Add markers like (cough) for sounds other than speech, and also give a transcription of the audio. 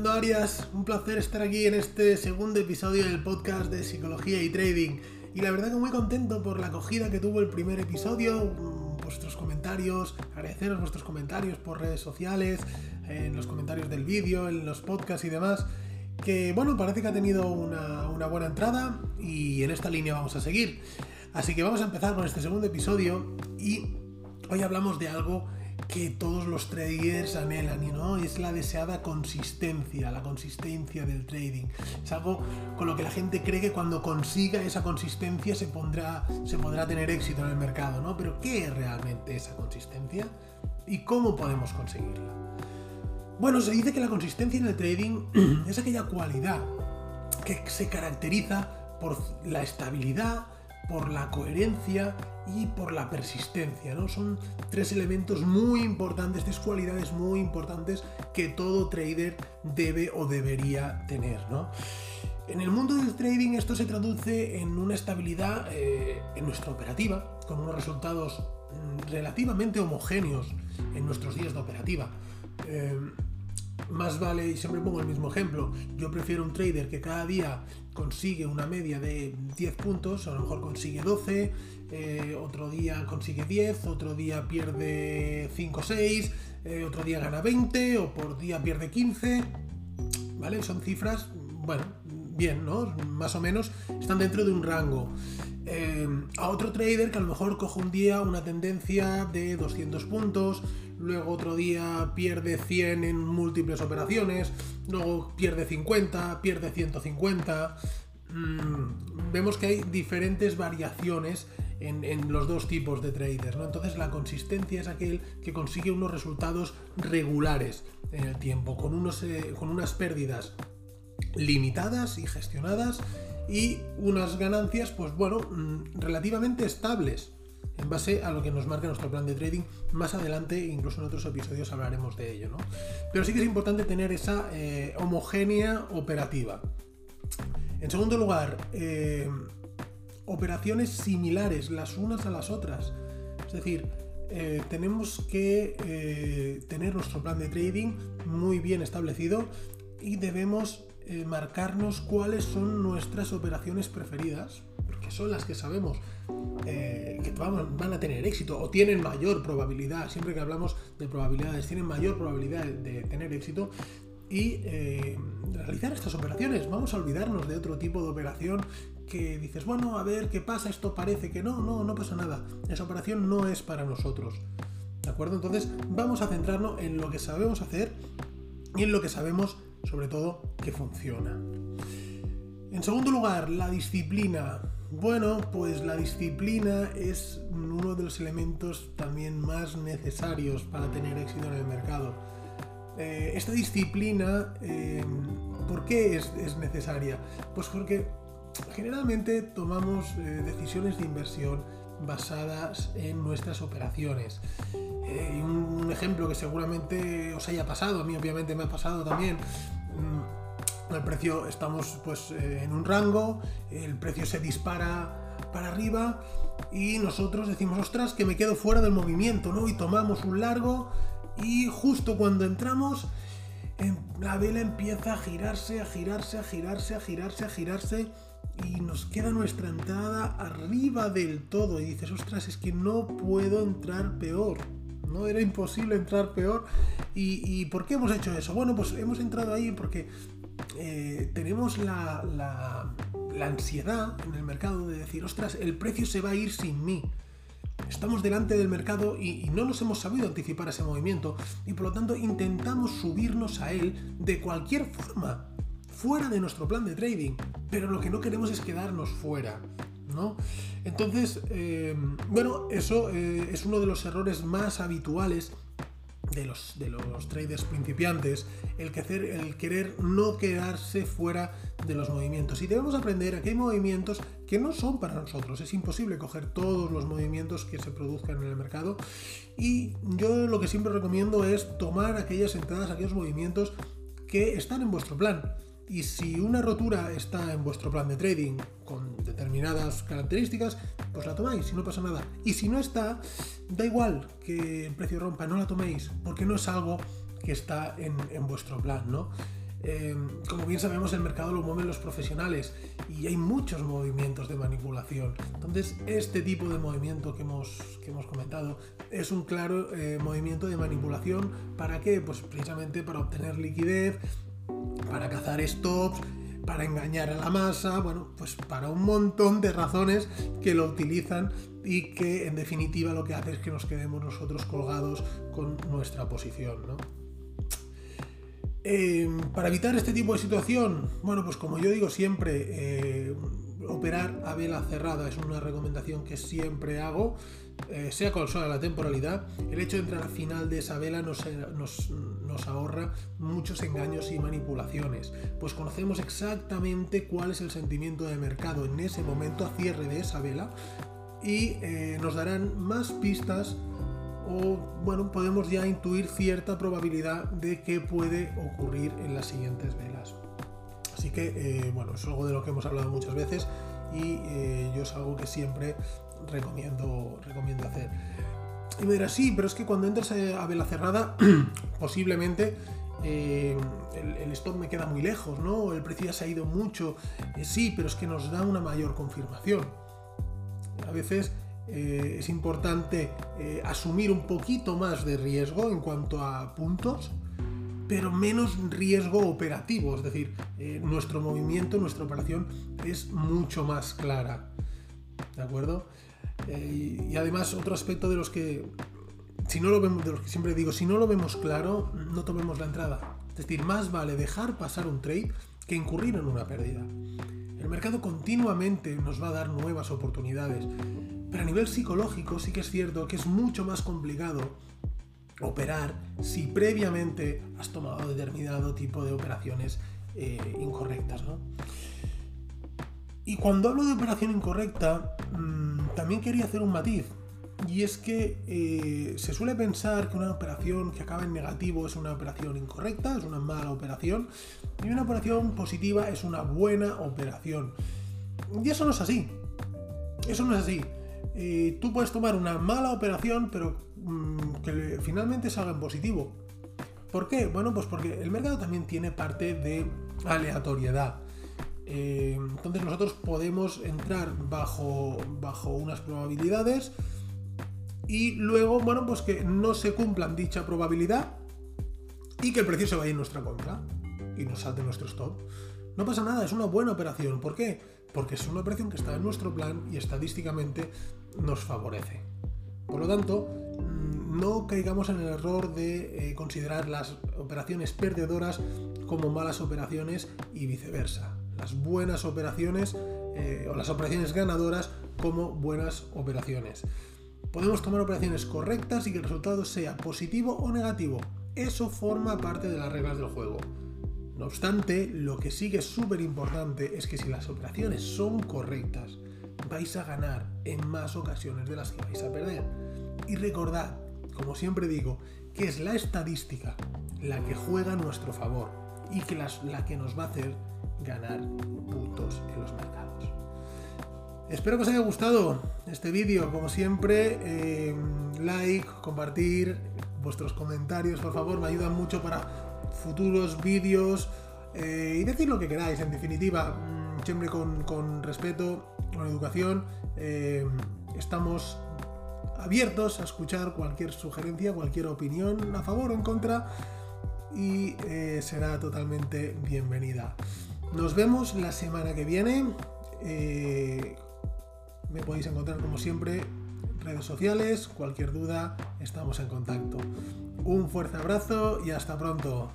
Fernando Arias, un placer estar aquí en este segundo episodio del podcast de Psicología y Trading. Y la verdad que muy contento por la acogida que tuvo el primer episodio, vuestros comentarios, agradeceros vuestros comentarios por redes sociales, en los comentarios del vídeo, en los podcasts y demás, que bueno, parece que ha tenido una, una buena entrada y en esta línea vamos a seguir. Así que vamos a empezar con este segundo episodio y hoy hablamos de algo que todos los traders anhelan, ¿no? Es la deseada consistencia, la consistencia del trading. Es algo con lo que la gente cree que cuando consiga esa consistencia se, pondrá, se podrá tener éxito en el mercado, ¿no? Pero ¿qué es realmente esa consistencia? ¿Y cómo podemos conseguirla? Bueno, se dice que la consistencia en el trading (clears throat) es aquella cualidad que se caracteriza por la estabilidad, por la coherencia y por la persistencia, ¿no? Son tres elementos muy importantes, tres cualidades muy importantes que todo trader debe o debería tener, ¿no? En el mundo del trading esto se traduce en una estabilidad eh, en nuestra operativa, con unos resultados mm, relativamente homogéneos en nuestros días de operativa. Eh, más vale, y siempre pongo el mismo ejemplo, yo prefiero un trader que cada día consigue una media de 10 puntos, a lo mejor consigue 12, eh, otro día consigue 10, otro día pierde 5 o 6, eh, otro día gana 20 o por día pierde 15, ¿vale? Son cifras, bueno, bien, ¿no? Más o menos están dentro de un rango. Eh, a otro trader que a lo mejor coge un día una tendencia de 200 puntos, luego otro día pierde 100 en múltiples operaciones, luego pierde 50, pierde 150. Mm, vemos que hay diferentes variaciones en, los dos tipos de traders. ¿no? Entonces la consistencia es aquel que consigue unos resultados regulares en el tiempo, con, unos, eh, con unas pérdidas limitadas y gestionadas y unas ganancias, pues bueno, mm, relativamente estables en base a lo que nos marca nuestro plan de trading. Más adelante, incluso en otros episodios, hablaremos de ello, ¿no? Pero sí que es importante tener esa eh, homogénea operativa. En segundo lugar, eh, operaciones similares las unas a las otras. Es decir, eh, tenemos que tener nuestro plan de trading muy bien establecido y debemos marcarnos cuáles son nuestras operaciones preferidas, porque son las que sabemos eh, que van, a tener éxito o tienen mayor probabilidad, siempre que hablamos de probabilidades, tienen mayor probabilidad de tener éxito y eh, realizar estas operaciones. Vamos a olvidarnos de otro tipo de operación que dices, bueno, a ver qué pasa, esto parece que no, no, no pasa nada. Esa operación no es para nosotros. ¿De acuerdo? Entonces vamos a centrarnos en lo que sabemos hacer y en lo que sabemos sobre todo que funciona. En segundo lugar, la disciplina. Bueno, pues la disciplina es uno de los elementos también más necesarios para tener éxito en el mercado. Eh, esta disciplina, eh, ¿por qué es, necesaria? Pues porque generalmente tomamos eh, decisiones de inversión basadas en nuestras operaciones. un, ejemplo que seguramente os haya pasado, a mí obviamente me ha pasado también, mm, el precio estamos pues eh, en un rango, el precio se dispara para arriba y nosotros decimos, ostras, que me quedo fuera del movimiento, ¿no? Y tomamos un largo y justo cuando entramos, la vela empieza a girarse, a girarse, a girarse, a girarse, a girarse y nos queda nuestra entrada arriba del todo y dices, ostras, es que no puedo entrar peor. ¿no? Era imposible entrar peor. ¿Y, ¿Y por qué hemos hecho eso? Bueno, pues hemos entrado ahí porque eh, tenemos la, ansiedad en el mercado de decir, ostras, el precio se va a ir sin mí. Estamos delante del mercado y, no nos hemos sabido anticipar ese movimiento y por lo tanto intentamos subirnos a él de cualquier forma, fuera de nuestro plan de trading. Pero lo que no queremos es quedarnos fuera. ¿no? Entonces, eh, bueno, eso eh, es uno de los errores más habituales de los, de los traders principiantes, el, querer no quedarse fuera de los movimientos. Y debemos aprender a que hay movimientos que no son para nosotros. Es imposible coger todos los movimientos que se produzcan en el mercado. Y yo lo que siempre recomiendo es tomar aquellas entradas, aquellos movimientos que están en vuestro plan. Y si una rotura está en vuestro plan de trading con determinadas características, pues la tomáis y no pasa nada. Y si no está, da igual que el precio rompa, no la toméis, porque no es algo que está en, vuestro plan, ¿no? Eh, como bien sabemos, el mercado lo mueven los profesionales y hay muchos movimientos de manipulación. Entonces, este tipo de movimiento que hemos, que hemos comentado es un claro eh, movimiento de manipulación. ¿Para qué? Pues precisamente para obtener liquidez, para cazar stops para engañar a la masa, bueno, pues para un montón de razones que lo utilizan y que en definitiva lo que hace es que nos quedemos nosotros colgados con nuestra posición, ¿no? Em, para evitar este tipo de situación, bueno, pues como yo digo siempre, eh, operar a vela cerrada es una recomendación que siempre hago, eh, sea cual sea la temporalidad. El hecho de entrar al final de esa vela nos, nos, ahorra muchos engaños y manipulaciones, pues conocemos exactamente cuál es el sentimiento de mercado en ese momento a cierre de esa vela y eh, nos darán más pistas o bueno, podemos ya intuir cierta probabilidad de que puede ocurrir en las siguientes velas. Así que, eh, bueno, es algo de lo que hemos hablado muchas veces y eh, yo es algo que siempre recomiendo, recomiendo hacer. Y me dirás, sí, pero es que cuando entras a vela cerrada, (clears throat) posiblemente el, el, stop me queda muy lejos, ¿no? El precio ya se ha ido mucho. sí, pero es que nos da una mayor confirmación. A veces eh, es importante eh, asumir un poquito más de riesgo en cuanto a puntos, pero menos riesgo operativo, es decir, eh, nuestro movimiento, nuestra operación es mucho más clara. ¿De acuerdo? Y además otro aspecto de los que si no lo vemos, de los que siempre digo, si no lo vemos claro, no tomemos la entrada. Es decir, más vale dejar pasar un trade que incurrir en una pérdida. El mercado continuamente nos va a dar nuevas oportunidades, pero a nivel psicológico sí que es cierto que es mucho más complicado operar si previamente has tomado determinado tipo de operaciones eh, incorrectas. Y cuando hablo de operación incorrecta, mm, también quería hacer un matiz. Y es que eh, se suele pensar que una operación que acaba en negativo es una operación incorrecta, es una mala operación, y una operación positiva es una buena operación. Y eso no es así. Eso no es así. Eh, tú puedes tomar una mala operación, pero mm, que finalmente salga en positivo. ¿Por qué? Bueno, pues porque el mercado también tiene parte de aleatoriedad. Eh, entonces nosotros podemos entrar bajo, bajo unas probabilidades y luego, bueno, pues que no se cumplan dicha probabilidad y que el precio se vaya en nuestra contra y nos salte nuestro stop. No pasa nada, es una buena operación. ¿Por qué? Porque es una operación que está en nuestro plan y estadísticamente nos favorece. Por lo tanto, mm, no caigamos en el error de eh, considerar las operaciones perdedoras como malas operaciones y viceversa. Las buenas operaciones eh, o las operaciones ganadoras como buenas operaciones. Podemos tomar operaciones correctas y que el resultado sea positivo o negativo. Eso forma parte de las reglas del juego. No obstante, lo que sí que es súper importante es que si las operaciones son correctas, vais a ganar en más ocasiones de las que vais a perder. Y recordad, como siempre digo, que es la estadística la que juega a nuestro favor y que la que nos va a hacer ganar puntos en los mercados. Espero que os haya gustado este vídeo, como siempre, eh, like, compartir, vuestros comentarios, por favor, me ayudan mucho para futuros vídeos eh, y decir lo que queráis, en definitiva, mm, siempre con, respeto, con educación, eh, estamos abiertos a escuchar cualquier sugerencia, cualquier opinión, a favor o en contra, y será totalmente bienvenida. Nos vemos la semana que viene me podéis encontrar como siempre redes sociales, cualquier duda, estamos en contacto. Un fuerte abrazo y hasta pronto.